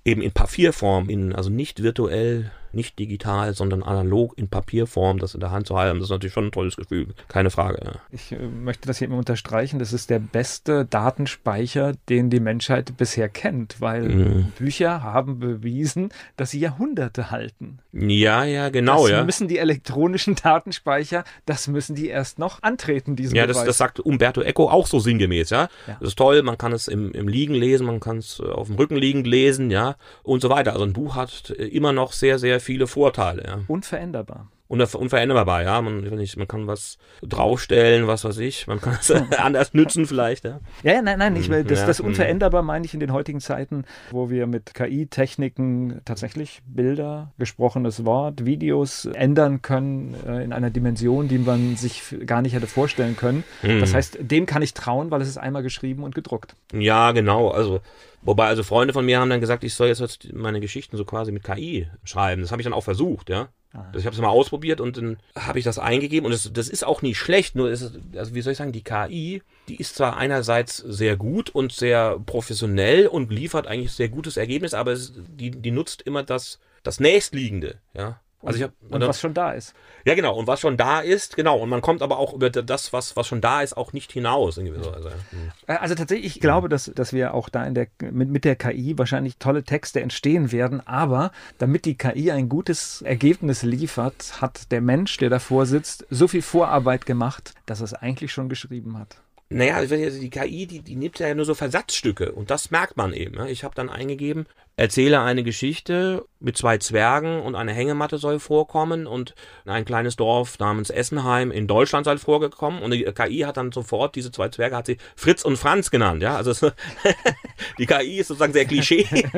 eben in Papierform, in, also nicht virtuell nicht digital, sondern analog in Papierform, das in der Hand zu halten. Das ist natürlich schon ein tolles Gefühl, keine Frage. Ja. Ich äh, möchte das hier immer unterstreichen, das ist der beste Datenspeicher, den die Menschheit bisher kennt, weil mhm. Bücher haben bewiesen, dass sie Jahrhunderte halten. Ja, ja, genau, das ja. müssen die elektronischen Datenspeicher, das müssen die erst noch antreten, diesen Ja, das, das, sagt Umberto Eco auch so sinngemäß, ja? ja. Das ist toll, man kann es im, im Liegen lesen, man kann es äh, auf dem Rücken liegend lesen, ja, und so weiter. Also ein Buch hat äh, immer noch sehr, sehr viele Vorteile. Ja. Unveränderbar. Unveränderbar, ja. Man, nicht, man kann was draufstellen, was weiß ich. Man kann es anders nützen vielleicht, ja. Ja, nein, nein, ich, das, ja, das hm. unveränderbar meine ich in den heutigen Zeiten, wo wir mit KI-Techniken tatsächlich Bilder, gesprochenes Wort, Videos ändern können äh, in einer Dimension, die man sich gar nicht hätte vorstellen können. Mhm. Das heißt, dem kann ich trauen, weil es ist einmal geschrieben und gedruckt. Ja, genau. Also Wobei also Freunde von mir haben dann gesagt, ich soll jetzt meine Geschichten so quasi mit KI schreiben. Das habe ich dann auch versucht, ja. Ah. Ich habe es mal ausprobiert und dann habe ich das eingegeben und das, das ist auch nicht schlecht, nur ist also wie soll ich sagen, die KI, die ist zwar einerseits sehr gut und sehr professionell und liefert eigentlich sehr gutes Ergebnis, aber es, die, die nutzt immer das, das nächstliegende, ja. Also ich hab, und, und was schon da ist. Ja, genau. Und was schon da ist, genau. Und man kommt aber auch über das, was, was schon da ist, auch nicht hinaus in gewisser Weise. Mhm. Also tatsächlich, ich glaube, dass, dass wir auch da in der, mit, mit der KI wahrscheinlich tolle Texte entstehen werden. Aber damit die KI ein gutes Ergebnis liefert, hat der Mensch, der davor sitzt, so viel Vorarbeit gemacht, dass er es eigentlich schon geschrieben hat. Naja, also die KI, die, die nimmt ja nur so Versatzstücke und das merkt man eben. Ne? Ich habe dann eingegeben, erzähle eine Geschichte mit zwei Zwergen und eine Hängematte soll vorkommen und ein kleines Dorf namens Essenheim in Deutschland soll vorgekommen und die KI hat dann sofort diese zwei Zwerge hat sie Fritz und Franz genannt, ja, also die KI ist sozusagen sehr Klischee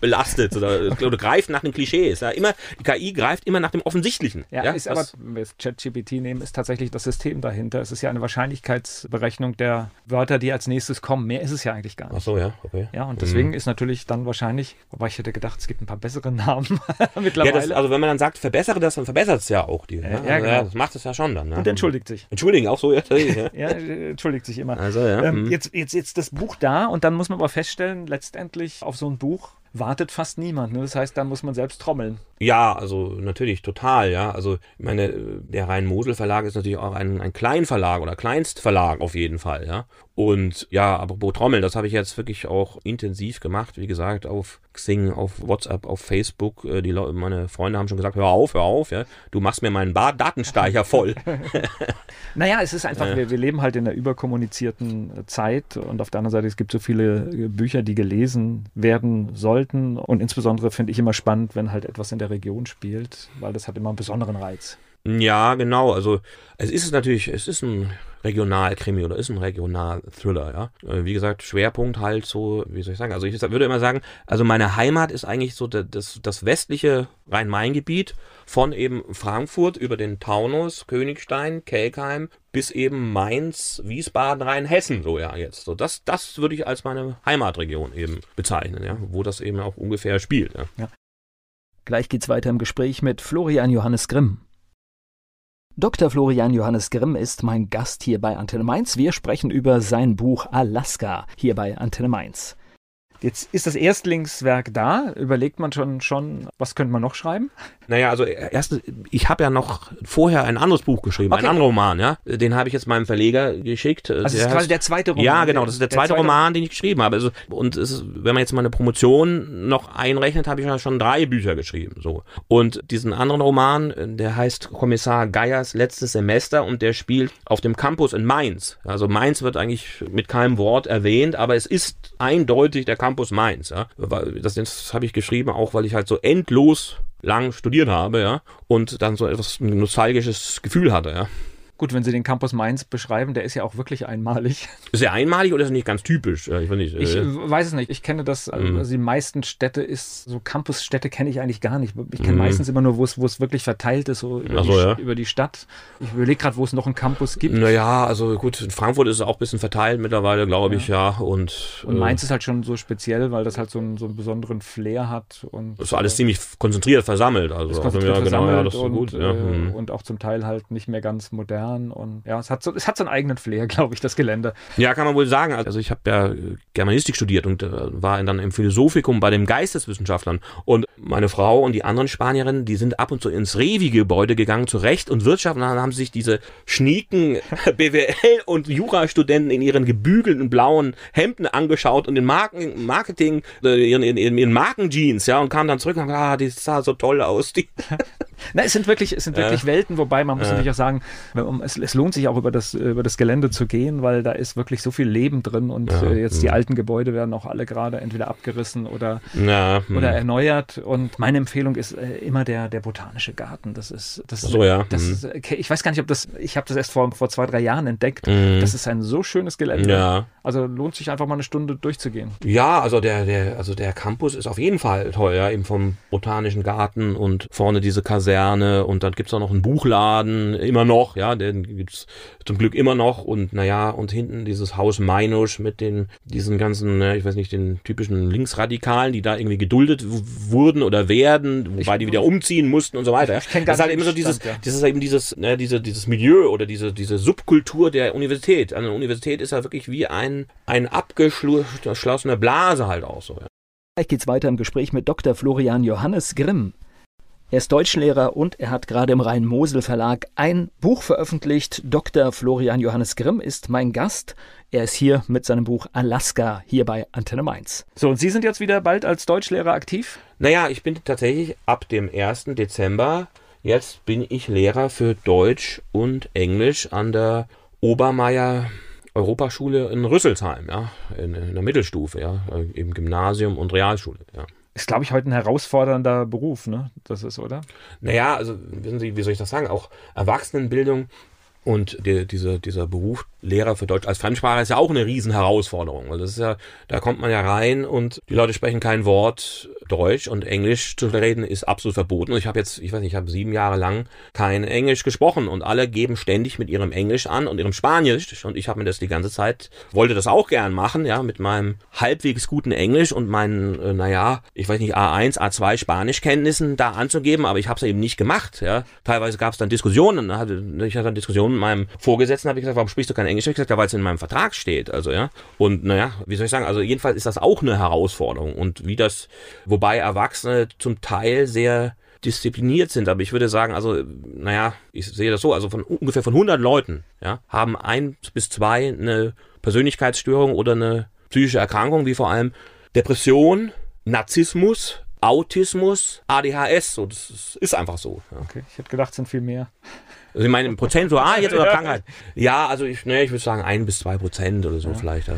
belastet oder, oder, greift nach den Klischees, ja, immer die KI greift immer nach dem offensichtlichen. Ja, ja ist aber wenn wir ChatGPT nehmen, ist tatsächlich das System dahinter. Es ist ja eine Wahrscheinlichkeitsberechnung der Wörter, die als nächstes kommen. Mehr ist es ja eigentlich gar nicht. Ach so, ja, okay. Ja, und deswegen mhm. ist natürlich dann wahrscheinlich, wobei ich hätte gedacht, es gibt ein paar bessere Namen mittlerweile. Ja, das, also wenn man dann sagt, verbessere das, dann verbessert es ja auch die. Ne? Ja, also, genau. ja, das macht es ja schon dann. Ne? Und entschuldigt sich. Entschuldigen, auch so, ja. ja, entschuldigt sich immer. Also, ja. Ähm, mhm. jetzt, jetzt, jetzt das Buch da und dann muss man aber feststellen, letztendlich auf so ein Buch wartet fast niemand. Ne? Das heißt, dann muss man selbst trommeln. Ja, also natürlich total, ja. Also ich meine, der Rhein-Mosel-Verlag ist natürlich auch ein, ein Kleinverlag oder Kleinstverlag auf jeden Fall, ja. Und ja, aber Bo Trommeln, das habe ich jetzt wirklich auch intensiv gemacht, wie gesagt, auf Xing, auf WhatsApp, auf Facebook. Äh, die Leute, meine Freunde haben schon gesagt, hör auf, hör auf, ja. Du machst mir meinen Bar Datenspeicher voll. naja, es ist einfach, wir, wir, leben halt in einer überkommunizierten äh, Zeit und auf der anderen Seite, es gibt so viele äh, Bücher, die gelesen werden sollten und insbesondere finde ich immer spannend, wenn halt etwas in der Region spielt, weil das hat immer einen besonderen Reiz. Ja, genau. Also es ist natürlich, es ist ein Regionalkrimi oder ist ein Regional-Thriller, ja. Äh, wie gesagt, Schwerpunkt halt so, wie soll ich sagen, also ich würde immer sagen, also meine Heimat ist eigentlich so das, das westliche Rhein-Main-Gebiet von eben Frankfurt über den Taunus, Königstein, Kelkheim bis eben Mainz, Wiesbaden, Rheinhessen, so ja jetzt. So das, das würde ich als meine Heimatregion eben bezeichnen, ja, wo das eben auch ungefähr spielt. Ja. ja. Gleich geht's weiter im Gespräch mit Florian Johannes Grimm. Dr. Florian Johannes Grimm ist mein Gast hier bei Antenne Mainz. Wir sprechen über sein Buch Alaska hier bei Antenne Mainz. Jetzt ist das Erstlingswerk da. Überlegt man schon, schon was könnte man noch schreiben? Naja, also erst, ich habe ja noch vorher ein anderes Buch geschrieben, okay. einen anderen Roman, ja. Den habe ich jetzt meinem Verleger geschickt. Also das ist quasi der zweite Roman. Ja, genau, das ist der, der zweite, zweite, Roman, den ich geschrieben habe. Also, und ist, wenn man jetzt meine Promotion noch einrechnet, habe ich ja schon drei Bücher geschrieben. So. Und diesen anderen Roman, der heißt Kommissar Geiers letztes Semester und der spielt auf dem Campus in Mainz. Also Mainz wird eigentlich mit keinem Wort erwähnt, aber es ist eindeutig der Campus Mainz. Ja. Das, das habe ich geschrieben, auch weil ich halt so endlos lang studiert habe, ja, und dann so etwas nostalgisches Gefühl hatte, ja. Gut, wenn Sie den Campus Mainz beschreiben, der ist ja auch wirklich einmalig. Ist er einmalig oder ist er nicht ganz typisch? Ich, weiß, nicht, ich äh, weiß es nicht. Ich kenne das, also mhm. die meisten Städte ist, so Campusstädte kenne ich eigentlich gar nicht. Ich kenne mm. meistens immer nur, wo es, wo es wirklich verteilt ist, so über, so, die, ja. über die Stadt. Ich überlege gerade, wo es noch einen Campus gibt. Naja, also gut, in Frankfurt ist es auch ein bisschen verteilt mittlerweile, glaube ja. ich, ja. Und, und Mainz äh, ist halt schon so speziell, weil das halt so einen, so einen besonderen Flair hat. Und, ist alles äh, ziemlich konzentriert versammelt. Also, konzentriert ja, genau, ja, das ist so gut. Ja. Äh, und auch zum Teil halt nicht mehr ganz modern und ja, es hat so, es hat so einen eigenen Flair, glaube ich, das Gelände. Ja, kann man wohl sagen. Also ich habe ja Germanistik studiert und äh, war dann im Philosophikum bei den Geisteswissenschaftlern. Und meine Frau und die anderen Spanierinnen, die sind ab und zu ins Revi-Gebäude gegangen, zu Recht und Wirtschaft. Und dann haben sich diese schnieken BWL- und Jurastudenten in ihren gebügelten blauen Hemden angeschaut und in Marken, Marketing, äh, ihren, in, in, in Markenjeans, ja, und kamen dann zurück und haben gesagt, ah, die sah so toll aus. Die Na, es sind wirklich, es sind wirklich äh, Welten, wobei man muss äh. natürlich auch sagen, es, es, lohnt sich auch über das, über das Gelände zu gehen, weil da ist wirklich so viel Leben drin und ja, äh, jetzt die hm. alten Gebäude werden auch alle gerade entweder abgerissen oder, ja, oder hm. erneuert. Und meine Empfehlung ist äh, immer der, der botanische Garten. Das ist, das so, ja. Das hm. ist, okay, ich weiß gar nicht, ob das, ich habe das erst vor, vor zwei, drei Jahren entdeckt. Mhm. Das ist ein so schönes Gelände. Ja. Also lohnt sich einfach mal eine Stunde durchzugehen. Ja, also der, der, also der Campus ist auf jeden Fall toll, ja, eben vom botanischen Garten und vorne diese Kaserne und dann gibt's auch noch einen Buchladen, immer noch, ja, den gibt's zum Glück immer noch und naja, und hinten dieses Haus Meinusch mit den, diesen ganzen, ich weiß nicht, den typischen Linksradikalen, die da irgendwie geduldet wurden oder werden, wobei ich, die wieder umziehen mussten und so weiter. Ich das ist halt immer so dieses, Stand, ja. das ist eben dieses, ne, diese, dieses Milieu oder diese, diese Subkultur der Universität. Eine Universität ist ja wirklich wie ein, ein abgeschlossene Blase halt auch so. Ja. Gleich geht's weiter im Gespräch mit Dr. Florian Johannes Grimm. Er ist Deutschlehrer und er hat gerade im Rhein-Mosel Verlag ein Buch veröffentlicht. Dr. Florian Johannes Grimm ist mein Gast. Er ist hier mit seinem Buch Alaska hier bei Antenne Mainz. So, und Sie sind jetzt wieder bald als Deutschlehrer aktiv? Naja, ich bin tatsächlich ab dem 1. Dezember, jetzt bin ich Lehrer für Deutsch und Englisch an der Obermeier Europaschule in Rüsselsheim, ja, in, in der Mittelstufe, ja, im Gymnasium und Realschule, ja. Ist, glaube ich, heute ein herausfordernder Beruf, ne? Das ist, oder? Naja, also, wissen Sie, wie soll ich das sagen? Auch Erwachsenenbildung und die, diese, dieser Beruf Lehrer für Deutsch als Fremdsprache ist ja auch eine Riesenherausforderung. Weil das ist ja, da kommt man ja rein und die Leute sprechen kein Wort Deutsch und Englisch zu reden ist absolut verboten. Und ich habe jetzt, ich weiß nicht, ich habe sieben Jahre lang kein Englisch gesprochen und alle geben ständig mit ihrem Englisch an und ihrem Spanisch. Und ich habe mir das die ganze Zeit, wollte das auch gern machen, ja, mit meinem halbwegs guten Englisch und meinen, äh, naja, ich weiß nicht, A1, A2 Spanischkenntnissen da anzugeben, aber ich habe es eben nicht gemacht. Ja. Teilweise gab es dann Diskussionen. Ich hatte dann Diskussionen mit meinem Vorgesetzten, habe ich gesagt, warum sprichst du kein Englisch? Ich gesagt, ja, weil es in meinem Vertrag steht. Also ja. Und naja, wie soll ich sagen, also jedenfalls ist das auch eine Herausforderung. Und wie das, wobei Erwachsene zum Teil sehr diszipliniert sind, aber ich würde sagen, also, naja, ich sehe das so, also von ungefähr von 100 Leuten, ja, haben ein bis zwei eine Persönlichkeitsstörung oder eine psychische Erkrankung, wie vor allem Depression, Narzissmus, Autismus, ADHS. So, das ist einfach so. Ja. Okay, ich hätte gedacht, es sind viel mehr. Also ich meine, prozentual jetzt oder Krankheit? Ja, also ich, ne, ich würde sagen ein bis zwei Prozent oder so ja. vielleicht. Ja.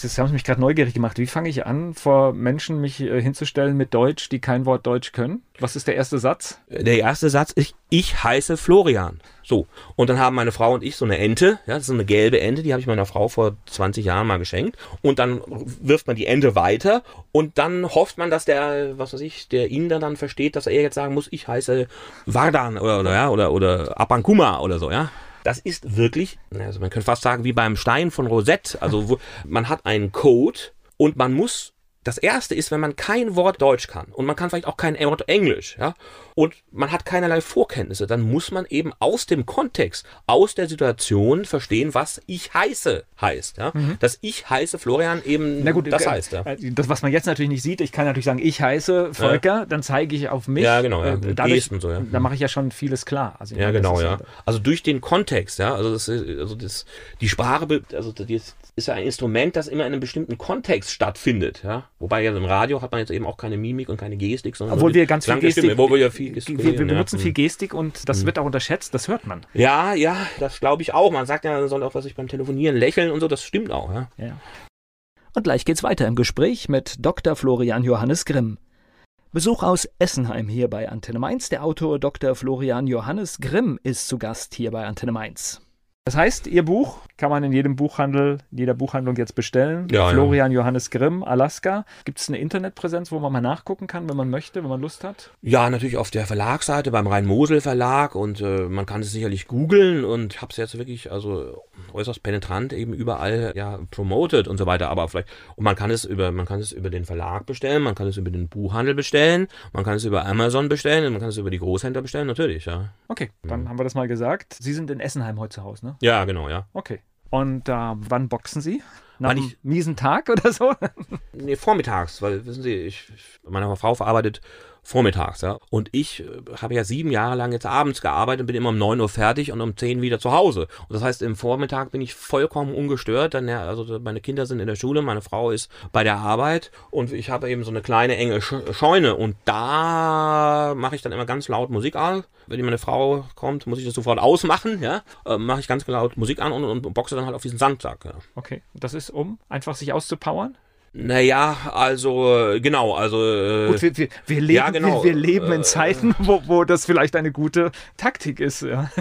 Das haben Sie mich gerade neugierig gemacht. Wie fange ich an, vor Menschen mich äh, hinzustellen mit Deutsch, die kein Wort Deutsch können? Was ist der erste Satz? Der erste Satz ist, ich heiße Florian. So. Und dann haben meine Frau und ich so eine Ente, ja, das ist so eine gelbe Ente, die habe ich meiner Frau vor 20 Jahren mal geschenkt. Und dann wirft man die Ente weiter und dann hofft man, dass der, was weiß ich, der Inder dann versteht, dass er jetzt sagen muss, ich heiße Vardan oder, oder, ja, oder, oder Apankuma oder so, ja. Das ist wirklich, also man könnte fast sagen, wie beim Stein von Rosette. Also wo, man hat einen Code und man muss das erste ist, wenn man kein Wort Deutsch kann und man kann vielleicht auch kein Wort Englisch, ja, und man hat keinerlei Vorkenntnisse, dann muss man eben aus dem Kontext, aus der Situation verstehen, was ich heiße heißt, ja. Mhm. Das ich heiße Florian eben, Na gut, das äh, heißt, ja. Äh, das, was man jetzt natürlich nicht sieht, ich kann natürlich sagen, ich heiße Volker, ja. dann zeige ich auf mich. Ja, genau, ja. Äh, dadurch, so, ja. Da mache ich ja schon vieles klar. Also, ja, genau, ja. Also durch den Kontext, ja, also das, also das, die Sprache, also das, ist ja ein Instrument, das immer in einem bestimmten Kontext stattfindet. Ja? Wobei ja im Radio hat man jetzt eben auch keine Mimik und keine Gestik, sondern obwohl wir ganz viel Gestik, Stimme, wir, ja viel wir, wir benutzen ja. viel Gestik und das mhm. wird auch unterschätzt, das hört man. Ja, ja, das glaube ich auch. Man sagt ja, man soll auch was ich beim Telefonieren lächeln und so, das stimmt auch. Ja. ja. Und gleich geht's weiter im Gespräch mit Dr. Florian Johannes Grimm. Besuch aus Essenheim hier bei Antenne Mainz. Der Autor Dr. Florian Johannes Grimm ist zu Gast hier bei Antenne Mainz. Das heißt, Ihr Buch kann man in jedem Buchhandel, in jeder Buchhandlung jetzt bestellen. Ja, Florian ja. Johannes Grimm, Alaska. Gibt es eine Internetpräsenz, wo man mal nachgucken kann, wenn man möchte, wenn man Lust hat? Ja, natürlich auf der Verlagsseite beim Rhein-Mosel Verlag und äh, man kann es sicherlich googeln und ich habe es jetzt wirklich also äußerst penetrant eben überall ja promoted und so weiter. Aber vielleicht und man kann es über man kann es über den Verlag bestellen, man kann es über den Buchhandel bestellen, man kann es über Amazon bestellen, und man kann es über die Großhändler bestellen, natürlich, ja. Okay, dann mhm. haben wir das mal gesagt. Sie sind in Essenheim heute zu Hause, ne? Ja, genau, ja. Okay. Und äh, wann boxen Sie? Nach einem miesen Tag oder so? nee, vormittags, weil, wissen Sie, ich, meine Frau verarbeitet vormittags, ja. Und ich äh, habe ja sieben Jahre lang jetzt abends gearbeitet und bin immer um neun Uhr fertig und um zehn wieder zu Hause. Und das heißt, im Vormittag bin ich vollkommen ungestört. Dann, ja, also meine Kinder sind in der Schule, meine Frau ist bei der Arbeit und ich habe eben so eine kleine enge Scheune und da mache ich dann immer ganz laut Musik an. Wenn meine Frau kommt, muss ich das sofort ausmachen, ja. Äh, mache ich ganz laut Musik an und, und boxe dann halt auf diesen Sandsack. Ja. Okay, das ist um einfach sich auszupowern? Naja, also genau, also äh, Gut, wir, wir, wir leben, ja, genau, wir, wir, leben in äh, Zeiten, wo, wo das vielleicht eine gute Taktik ist. Ja.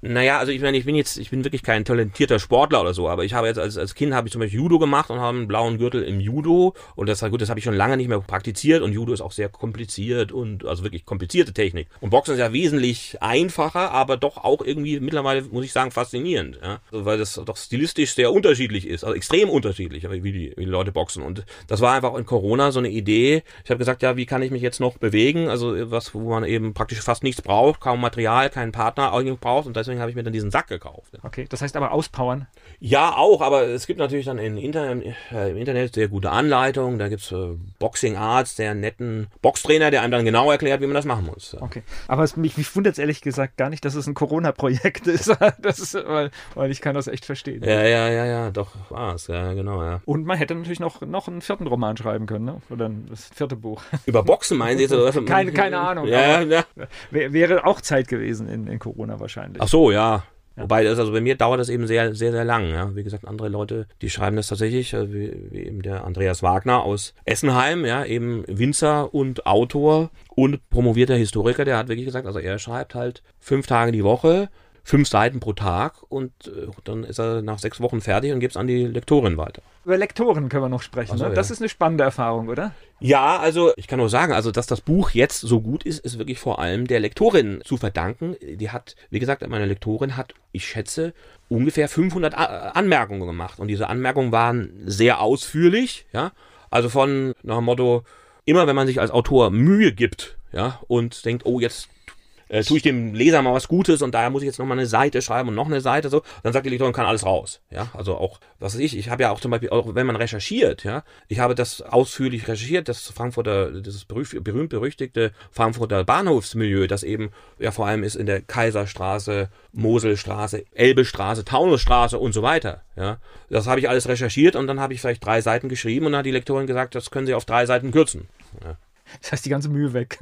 Naja, also ich meine, ich bin jetzt, ich bin wirklich kein talentierter Sportler oder so, aber ich habe jetzt als, als Kind habe ich zum Beispiel Judo gemacht und habe einen blauen Gürtel im Judo und das gut, das habe ich schon lange nicht mehr praktiziert und Judo ist auch sehr kompliziert und also wirklich komplizierte Technik. Und Boxen ist ja wesentlich einfacher, aber doch auch irgendwie mittlerweile, muss ich sagen, faszinierend, ja? Also, weil das doch stilistisch sehr unterschiedlich ist, also extrem unterschiedlich, wie die, wie die Leute boxen und das war einfach in Corona so eine Idee. Ich habe gesagt, ja, wie kann ich mich jetzt noch bewegen, also was, wo man eben praktisch fast nichts braucht, kaum Material, keinen Partner braucht und das deswegen habe ich mir dann diesen Sack gekauft. Okay, das heißt aber auspowern? Ja, auch, aber es gibt natürlich dann in Internet, äh, im Internet sehr gute Anleitungen. Da gibt es äh, Boxing Arts, der netten Boxtrainer, der einem dann genau erklärt, wie man das machen muss. Okay, aber es, mich, mich wundert es ehrlich gesagt gar nicht, dass es ein Corona-Projekt ist. das ist weil, weil ich kann das echt verstehen. Ja, ja, ja, ja, doch, war es, ja, genau, ja. Und man hätte natürlich noch, noch einen vierten Roman schreiben können, ne? oder das vierte Buch. Über Boxen meinen Sie jetzt? Oder? keine, keine Ahnung. Ja, ja. Wäre auch Zeit gewesen in, in Corona wahrscheinlich. Ach so, so, ja. Ja. Wobei, also bei mir dauert das eben sehr, sehr, sehr lang. Ja. Wie gesagt, andere Leute, die schreiben das tatsächlich, äh, wie, wie eben der Andreas Wagner aus Essenheim, ja, eben Winzer und Autor und promovierter Historiker, der hat wirklich gesagt, also er schreibt halt fünf Tage die Woche, fünf Seiten pro Tag und äh, dann ist er nach sechs Wochen fertig und gibt es an die Lektorin weiter. Über Lektoren können wir noch sprechen. So, ne? Das ja. ist eine spannende Erfahrung, oder? Ja, also ich kann nur sagen, also dass das Buch jetzt so gut ist, ist wirklich vor allem der Lektorin zu verdanken. Die hat, wie gesagt, meine Lektorin hat, ich schätze, ungefähr 500 Anmerkungen gemacht und diese Anmerkungen waren sehr ausführlich, ja. Also von nach dem Motto, immer wenn man sich als Autor Mühe gibt, ja, und denkt, oh, jetzt äh, tue ich dem Leser mal was Gutes und daher muss ich jetzt noch mal eine Seite schreiben und noch eine Seite so, dann sagt die Lektorin, kann alles raus. Ja, also auch, was weiß ich, ich habe ja auch zum Beispiel, auch wenn man recherchiert, ja, ich habe das ausführlich recherchiert, das Frankfurter, dieses berühmt-berüchtigte Frankfurter Bahnhofsmilieu, das eben ja vor allem ist in der Kaiserstraße, Moselstraße, Elbestraße, Taunusstraße und so weiter. Ja, das habe ich alles recherchiert und dann habe ich vielleicht drei Seiten geschrieben und dann hat die Lektorin gesagt, das können Sie auf drei Seiten kürzen. Ja. Das heißt, die ganze Mühe weg.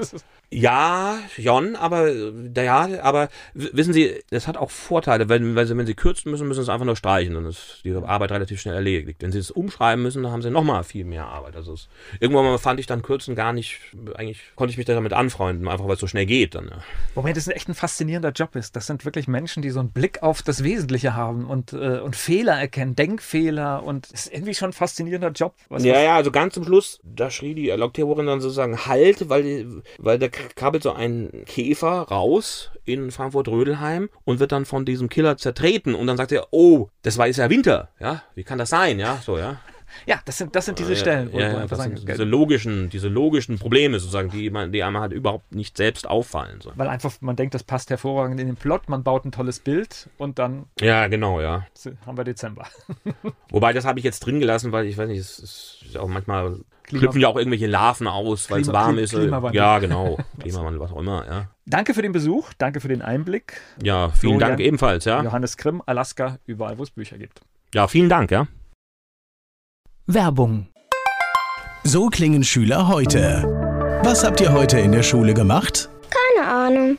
ja, Jon, aber ja, aber wissen Sie, das hat auch Vorteile, wenn, wenn, Sie, wenn Sie kürzen müssen, müssen Sie es einfach nur streichen, dann ist die Arbeit relativ schnell erledigt. Wenn Sie es umschreiben müssen, dann haben Sie nochmal viel mehr Arbeit. Also es, irgendwann mal fand ich dann Kürzen gar nicht, eigentlich konnte ich mich damit anfreunden, einfach weil es so schnell geht dann. Ja. Wobei das ein echt ein faszinierender Job ist. Das sind wirklich Menschen, die so einen Blick auf das Wesentliche haben und, äh, und Fehler erkennen, Denkfehler und es ist irgendwie schon ein faszinierender Job. Was, ja, was ja, also ganz zum Schluss, da schrie die Lokterorin dann sozusagen Halt, weil, weil da krabbelt so ein Käfer raus in Frankfurt-Rödelheim und wird dann von diesem Killer zertreten und dann sagt er, oh, das war jetzt ja Winter, ja, wie kann das sein, ja, so, ja. Ja, das sind, das sind diese Stellen, wo ja, ja, einfach sagen, diese logischen, diese logischen Probleme sozusagen, die man, die einem halt überhaupt nicht selbst auffallen. So. Weil einfach man denkt, das passt hervorragend in den Plot, man baut ein tolles Bild und dann. Ja, genau, ja. Haben wir Dezember. Wobei das habe ich jetzt drin gelassen, weil ich weiß nicht, es ist auch manchmal Klima Klüpfen ja auch irgendwelche Larven aus, weil es warm ist. Ja, genau. Klimawandel, was auch immer, ja. Danke für den Besuch, danke für den Einblick. Ja, vielen Florian, Dank ebenfalls, ja. Johannes Grimm, Alaska, überall, wo es Bücher gibt. Ja, vielen Dank, ja. Werbung. So klingen Schüler heute. Was habt ihr heute in der Schule gemacht? Keine Ahnung.